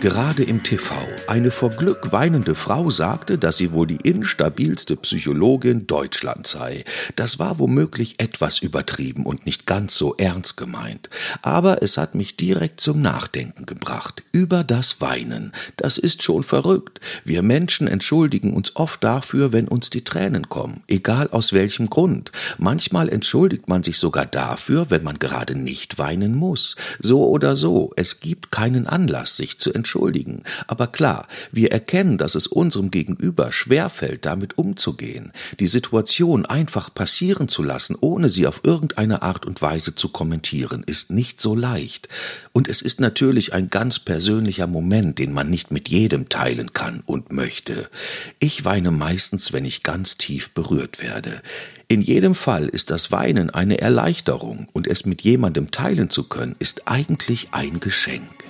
Gerade im TV. Eine vor Glück weinende Frau sagte, dass sie wohl die instabilste Psychologin Deutschlands sei. Das war womöglich etwas übertrieben und nicht ganz so ernst gemeint. Aber es hat mich direkt zum Nachdenken gebracht. Über das Weinen. Das ist schon verrückt. Wir Menschen entschuldigen uns oft dafür, wenn uns die Tränen kommen. Egal aus welchem Grund. Manchmal entschuldigt man sich sogar dafür, wenn man gerade nicht weinen muss. So oder so. Es gibt keinen Anlass, sich zu entschuldigen entschuldigen. Aber klar, wir erkennen, dass es unserem Gegenüber schwerfällt, damit umzugehen, die Situation einfach passieren zu lassen, ohne sie auf irgendeine Art und Weise zu kommentieren, ist nicht so leicht. Und es ist natürlich ein ganz persönlicher Moment, den man nicht mit jedem teilen kann und möchte. Ich weine meistens, wenn ich ganz tief berührt werde. In jedem Fall ist das Weinen eine Erleichterung und es mit jemandem teilen zu können, ist eigentlich ein Geschenk.